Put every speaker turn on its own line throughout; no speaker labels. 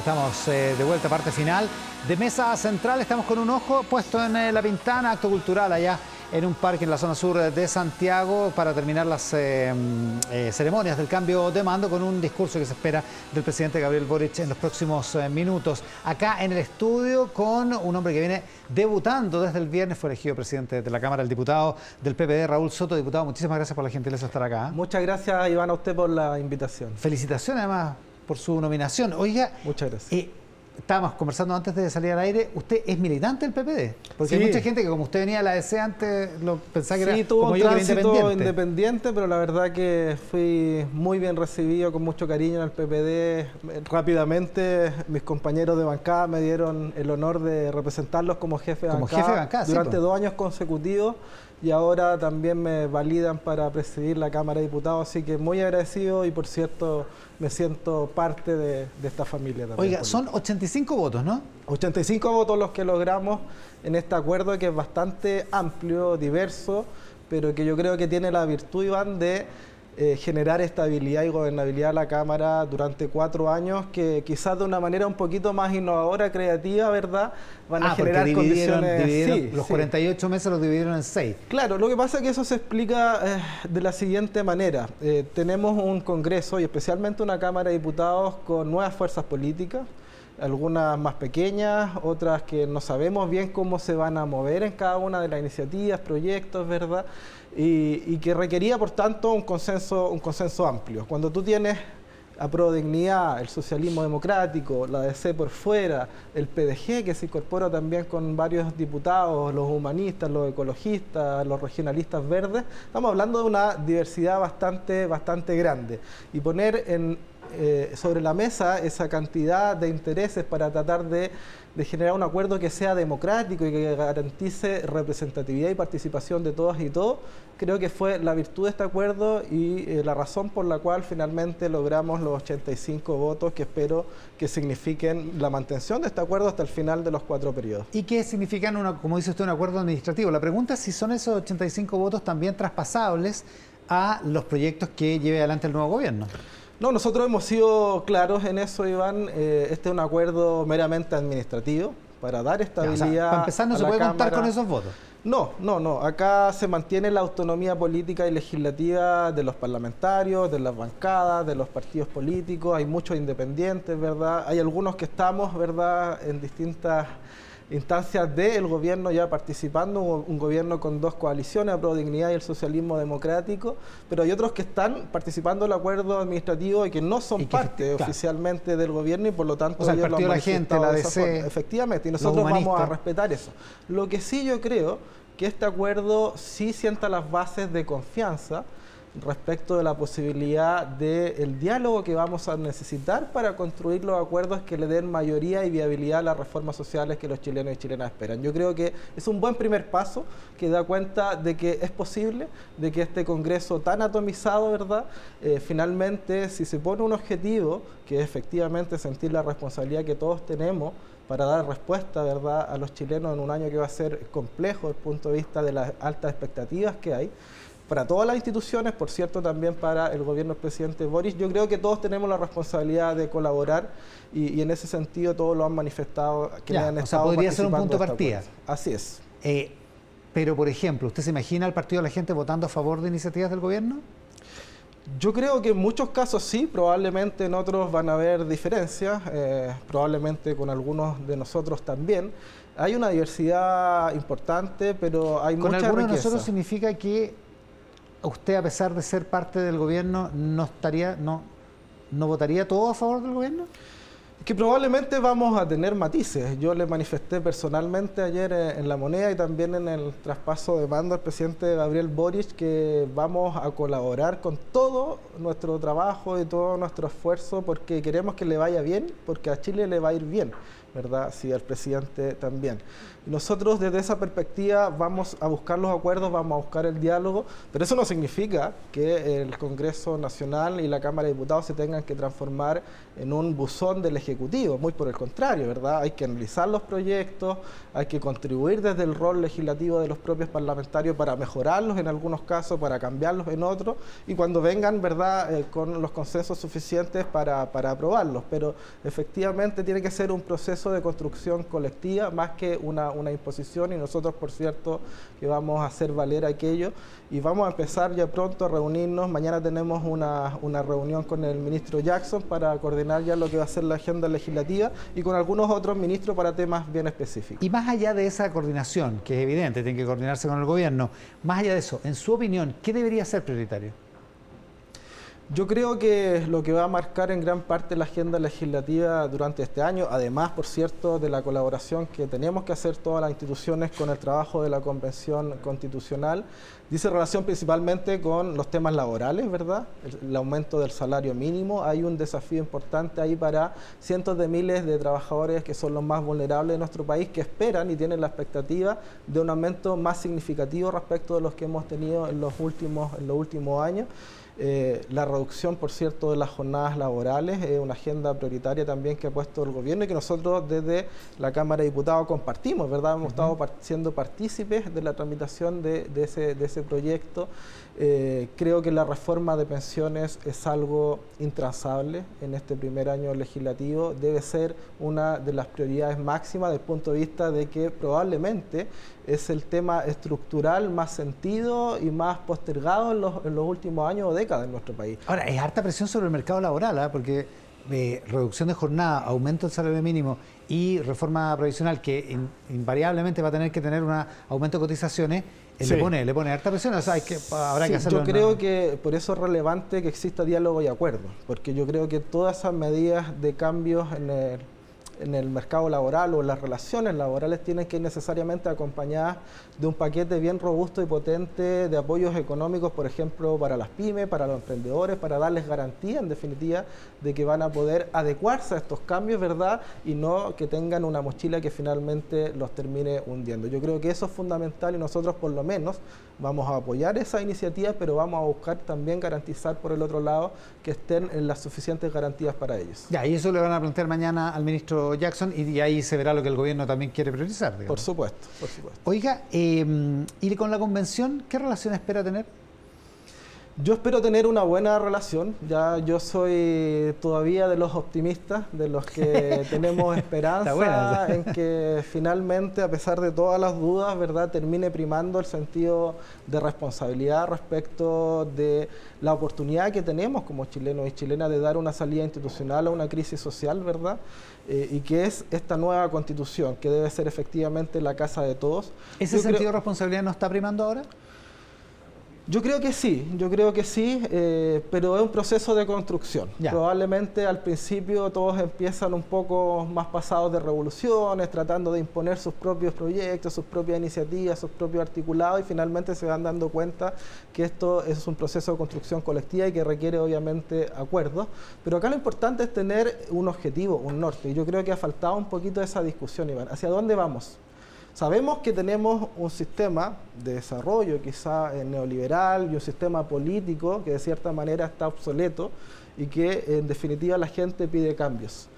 Estamos eh, de vuelta a parte final de Mesa Central. Estamos con un ojo puesto en eh, La Pintana, acto cultural allá en un parque en la zona sur de Santiago para terminar las eh, ceremonias del cambio de mando con un discurso que se espera del presidente Gabriel Boric en los próximos minutos. Acá en el estudio con un hombre que viene debutando desde el viernes, fue elegido presidente de la Cámara, el diputado del PPD, Raúl Soto. Diputado, muchísimas gracias por la gentileza de estar acá.
Muchas gracias, Iván, a usted por la invitación.
Felicitaciones además por su nominación. Oiga,
muchas gracias.
Eh, estábamos conversando antes de salir al aire, usted es militante del PPD, porque hay mucha gente que como usted venía a la DC antes lo pensaba que
era tuvo como un yo, independiente. independiente, pero la verdad que fui muy bien recibido, con mucho cariño en el PPD. Rápidamente mis compañeros de bancada me dieron el honor de representarlos como jefe de
como Jefe de bancada
durante
pues.
dos años consecutivos y ahora también me validan para presidir la Cámara de Diputados, así que muy agradecido y por cierto me siento parte de, esta familia también.
Oiga, son 85 votos, ¿no?
85 votos los que logramos en este acuerdo que es bastante amplio, diverso, pero que yo creo que tiene la virtud, Iván, de eh, generar estabilidad y gobernabilidad a la Cámara durante cuatro años, que quizás de una manera un poquito más innovadora, creativa, ¿verdad?
Van a ah, generar condiciones. los 48 meses los dividieron en seis.
Claro, lo que pasa es que eso se explica eh, de la siguiente manera. Eh, tenemos un Congreso y especialmente una Cámara de Diputados con nuevas fuerzas políticas algunas más pequeñas, otras que no sabemos bien cómo se van a mover en cada una de las iniciativas, proyectos, ¿verdad? Y, que requería, por tanto, un consenso, un consenso amplio. Cuando tú tienes a Pro Dignidad, el socialismo democrático, la DC por fuera, el PDG que se incorpora también con varios diputados, los humanistas, los ecologistas, los regionalistas verdes, estamos hablando de una diversidad bastante, bastante grande. Y poner eh, sobre la mesa esa cantidad de intereses para tratar de, generar un acuerdo que sea democrático y que garantice representatividad y participación de todas y todos, creo que fue la virtud de este acuerdo y eh, la razón por la cual finalmente logramos los 85 votos que espero que signifiquen la mantención de este acuerdo hasta el final de los cuatro periodos.
¿Y qué significan, una, como dice usted, un acuerdo administrativo? La pregunta es si son esos 85 votos también traspasables a los proyectos que lleve adelante el nuevo gobierno.
No, nosotros hemos sido claros en eso, Iván. Eh, este es un acuerdo meramente administrativo para dar estabilidad.
para empezar, no se puede contar con esos votos.
No, no, no. Acá se mantiene la autonomía política y legislativa de los parlamentarios, de las bancadas, de los partidos políticos. Hay muchos independientes, ¿verdad? Hay algunos que estamos, ¿verdad?, en distintas instancias del gobierno ya participando, un gobierno con dos coaliciones, Pro Dignidad y el Socialismo Democrático, pero hay otros que están participando del acuerdo administrativo y que no son parte oficialmente del gobierno y por lo tanto...
O sea, el Partido de la Gente, la DC...
Efectivamente, y nosotros vamos a respetar eso. Lo que sí yo creo que este acuerdo sí sienta las bases de confianza, respecto de la posibilidad del diálogo que vamos a necesitar para construir los acuerdos que le den mayoría y viabilidad a las reformas sociales que los chilenos y chilenas esperan. Yo creo que es un buen primer paso que da cuenta de que es posible, de que este Congreso tan atomizado, ¿verdad? Eh, finalmente, si se pone un objetivo, que es efectivamente sentir la responsabilidad que todos tenemos, para dar respuesta ¿verdad? a los chilenos en un año que va a ser complejo desde el punto de vista de las altas expectativas que hay, para todas las instituciones, por cierto, también para el gobierno del presidente Boris. Yo creo que todos tenemos la responsabilidad de colaborar y, en ese sentido todos lo han manifestado.
Que han o sea, podría ser un punto de partida.
Así es.
Eh, pero, por ejemplo, ¿usted se imagina al partido de la gente votando a favor de iniciativas del gobierno?
Yo creo que en muchos casos sí, probablemente en otros van a haber diferencias, eh, probablemente con algunos de nosotros también. Hay una diversidad importante, pero hay
con
mucha
algunos de nosotros significa que usted, a pesar de ser parte del gobierno, no estaría, no, no votaría todo a favor del gobierno?
Que probablemente vamos a tener matices. Yo le manifesté personalmente ayer en La Moneda y también en el traspaso de mando al presidente Gabriel Boric que vamos a colaborar con todo nuestro trabajo y todo nuestro esfuerzo porque queremos que le vaya bien, porque a Chile le va a ir bien. ¿Verdad? Sí, al presidente también. Nosotros desde esa perspectiva vamos a buscar los acuerdos, vamos a buscar el diálogo, pero eso no significa que el Congreso Nacional y la Cámara de Diputados se tengan que transformar en un buzón de legislación Ejecutivo, muy por el contrario, ¿verdad? Hay que analizar los proyectos, hay que contribuir desde el rol legislativo de los propios parlamentarios para mejorarlos en algunos casos, para cambiarlos en otros, y cuando vengan, ¿verdad?, eh, con los consensos suficientes para, aprobarlos. Pero efectivamente tiene que ser un proceso de construcción colectiva más que una, una imposición, y nosotros, por cierto, que vamos a hacer valer aquello, y vamos a empezar ya pronto a reunirnos. Mañana tenemos una, una reunión con el ministro Jackson para coordinar ya lo que va a ser la agenda legislativa y con algunos otros ministros para temas bien específicos.
Y más allá de esa coordinación, que es evidente, tiene que coordinarse con el gobierno, más allá de eso, en su opinión, ¿qué debería ser prioritario?
Yo creo que lo que va a marcar en gran parte la agenda legislativa durante este año, además, por cierto, de la colaboración que tenemos que hacer todas las instituciones con el trabajo de la Convención Constitucional, dice relación principalmente con los temas laborales, ¿verdad? El, aumento del salario mínimo. Hay un desafío importante ahí para cientos de miles de trabajadores que son los más vulnerables de nuestro país, que esperan y tienen la expectativa de un aumento más significativo respecto de los que hemos tenido en los últimos, en los últimos años. Eh, la reducción, por cierto, de las jornadas laborales es una agenda prioritaria también que ha puesto el gobierno y que nosotros desde la Cámara de Diputados compartimos, ¿verdad? Hemos estado siendo partícipes de la tramitación de, ese, de ese, proyecto. Eh, creo que la reforma de pensiones es algo intransable en este primer año legislativo. Debe ser una de las prioridades máximas desde el punto de vista de que probablemente es el tema estructural más sentido y más postergado en los, en los últimos años o décadas en nuestro país.
Ahora, es harta presión sobre el mercado laboral, ¿eh? porque eh, reducción de jornada, aumento del salario mínimo y reforma provisional que invariablemente va a tener que tener un aumento de cotizaciones, eh, le, pone, le pone harta presión, o sea, hay que, habrá que hacerlo.
Yo creo que por eso es relevante que exista diálogo y acuerdo, porque yo creo que todas esas medidas de cambios en el en el mercado laboral o las relaciones laborales tienen que ir necesariamente acompañadas de un paquete bien robusto y potente de apoyos económicos, por ejemplo, para las pymes, para los emprendedores, para darles garantía, en definitiva, de que van a poder adecuarse a estos cambios, ¿verdad? Y no que tengan una mochila que finalmente los termine hundiendo. Yo creo que eso es fundamental y nosotros por lo menos vamos a apoyar esa iniciativa, pero vamos a buscar también garantizar por el otro lado que estén en las suficientes garantías para ellos.
Ya, y eso le van a plantear mañana al ministro Jackson y, ahí se verá lo que el gobierno también quiere priorizar.
Por supuesto, por supuesto.
Oiga, eh, ¿y con la convención qué relación espera tener?
Yo espero tener una buena relación. Ya yo soy todavía de los optimistas, de los que tenemos esperanza en que finalmente, a pesar de todas las dudas, verdad, termine primando el sentido de responsabilidad respecto de la oportunidad que tenemos como chilenos y chilenas de dar una salida institucional a una crisis social, verdad, eh, y que es esta nueva constitución que debe ser efectivamente la casa de todos.
¿Ese sentido de responsabilidad no está primando ahora?
Yo creo que sí, yo creo que sí, eh, pero es un proceso de construcción. Probablemente al principio todos empiezan un poco más pasados de revoluciones, tratando de imponer sus propios proyectos, sus propias iniciativas, sus propios articulados y finalmente se van dando cuenta que esto es un proceso de construcción colectiva y que requiere obviamente acuerdos. Pero acá lo importante es tener un objetivo, un norte. Y yo creo que ha faltado un poquito esa discusión, Iván. ¿Hacia dónde vamos? Sabemos que tenemos un sistema de desarrollo quizá eh, neoliberal y un sistema político que de cierta manera está obsoleto y que en definitiva la gente pide cambios.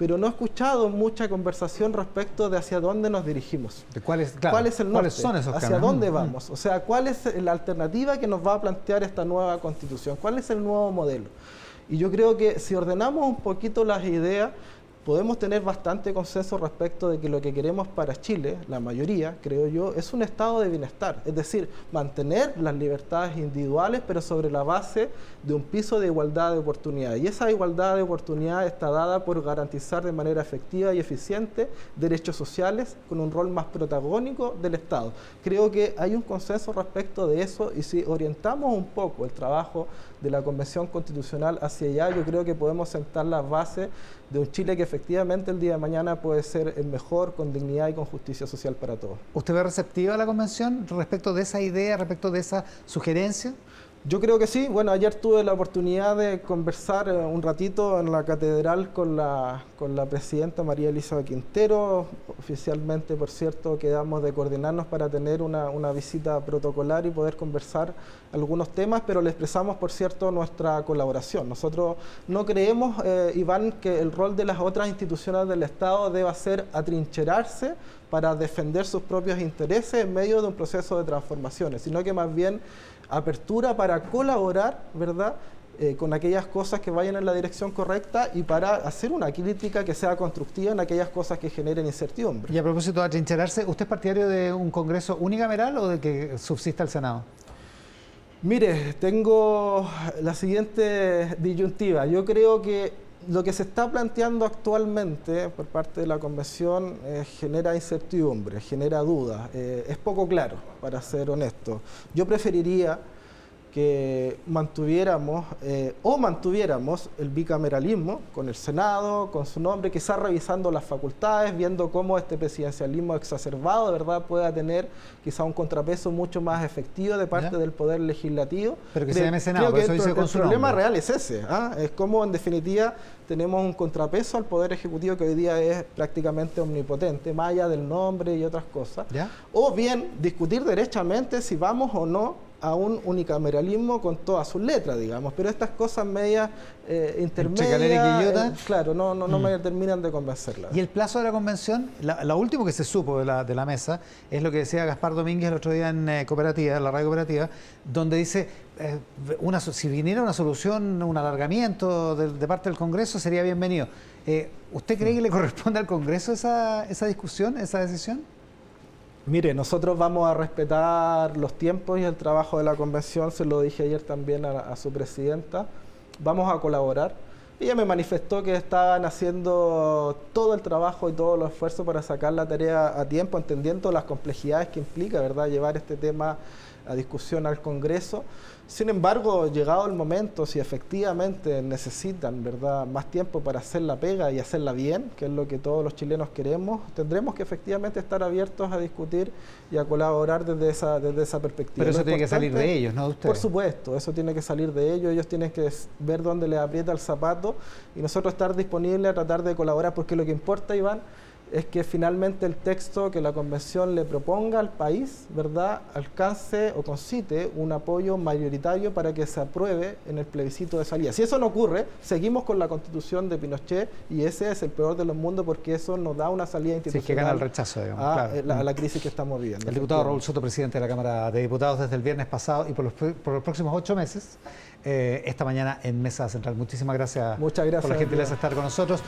Pero no he escuchado mucha conversación respecto de hacia dónde nos dirigimos.
cuál, es,
¿Cuál es el norte?
son esos
¿Hacia dónde vamos? O sea, ¿cuál es la alternativa que nos va a plantear esta nueva constitución? ¿Cuál es el nuevo modelo? Y yo creo que si ordenamos un poquito las ideas, podemos tener bastante consenso respecto de que lo que queremos para Chile, la mayoría, creo yo, es un estado de bienestar, es decir, mantener las libertades individuales, pero sobre la base de un piso de igualdad de oportunidades. Y esa igualdad de oportunidades está dada por garantizar de manera efectiva y eficiente derechos sociales con un rol más protagónico del Estado. Creo que hay un consenso respecto de eso y si orientamos un poco el trabajo de la Convención Constitucional hacia allá, yo creo que podemos sentar las bases de un Chile que efectivamente el día de mañana puede ser el mejor con dignidad y con justicia social para todos.
¿Usted ve receptiva a la Convención respecto de esa idea, respecto de esa sugerencia?
Yo creo que sí. Bueno, ayer tuve la oportunidad de conversar eh, un ratito en la catedral con la, con la presidenta María Elisa Quintero. Oficialmente, por cierto, quedamos de coordinarnos para tener una, una visita protocolar y poder conversar algunos temas, pero le expresamos, por cierto, nuestra colaboración. Nosotros no creemos, eh, Iván, que el rol de las otras instituciones del Estado deba ser atrincherarse para defender sus propios intereses en medio de un proceso de transformaciones, sino que más bien apertura para colaborar, ¿verdad? Eh, con aquellas cosas que vayan en la dirección correcta y para hacer una crítica que sea constructiva en aquellas cosas que generen incertidumbre.
Y a propósito de atrincherarse, ¿usted es partidario de un Congreso unicameral o de que subsista el Senado?
Mire, tengo la siguiente disyuntiva. Yo creo que lo que se está planteando actualmente por parte de la Convención eh, genera incertidumbre, genera dudas, eh, es poco claro, para ser honesto. Yo preferiría que mantuviéramos eh, o mantuviéramos el bicameralismo con el Senado, con su nombre, quizás revisando las facultades, viendo cómo este presidencialismo exacerbado, ¿verdad?, pueda tener quizás un contrapeso mucho más efectivo de parte del Poder Legislativo.
Pero que se llame Senado, eso dice con
el problema real es ese, ¿ah? es como en definitiva tenemos un contrapeso al Poder Ejecutivo que hoy día es prácticamente omnipotente, más allá del nombre y otras cosas. O bien discutir derechamente si vamos o no a un unicameralismo con todas sus letras, digamos, pero estas cosas medias eh, intermedias, eh, claro, no, no, no mm. me terminan de convencerla.
¿Y el plazo de la convención? lo último que se supo de la, de la, mesa es lo que decía Gaspar Domínguez el otro día en eh, Cooperativa, en la radio Cooperativa, donde dice, una, si viniera una solución, un alargamiento de, parte del Congreso, sería bienvenido. ¿Usted cree que le corresponde al Congreso esa, esa discusión, esa decisión?
Mire, nosotros vamos a respetar los tiempos y el trabajo de la convención, se lo dije ayer también a, su presidenta, vamos a colaborar. Ella me manifestó que estaban haciendo todo el trabajo y todo el esfuerzo para sacar la tarea a tiempo, entendiendo las complejidades que implica, ¿verdad?, llevar este tema a discusión al Congreso. Sin embargo, llegado el momento, si efectivamente necesitan ¿verdad? más tiempo para hacer la pega y hacerla bien, que es lo que todos los chilenos queremos, tendremos que efectivamente estar abiertos a discutir y a colaborar desde esa, desde esa perspectiva.
Pero eso tiene que salir de ellos, ¿no?
Por supuesto, eso tiene que salir de ellos, ellos tienen que ver dónde les aprieta el zapato y nosotros estar disponibles a tratar de colaborar, porque lo que importa, Iván, es que finalmente el texto que la convención le proponga al país, ¿verdad?, alcance o concite un apoyo mayoritario para que se apruebe en el plebiscito de salida. Si eso no ocurre, seguimos con la constitución de Pinochet y ese es el peor de los mundos porque eso nos da una salida institucional.
Sí, que gana el rechazo, digamos,
a, la, crisis que estamos viviendo.
El diputado Raúl Soto, presidente de la Cámara de Diputados desde el viernes pasado y por los, por los próximos ocho meses, eh, esta mañana en Mesa Central. Muchísimas gracias,
Muchas gracias
por la gentileza de estar con nosotros.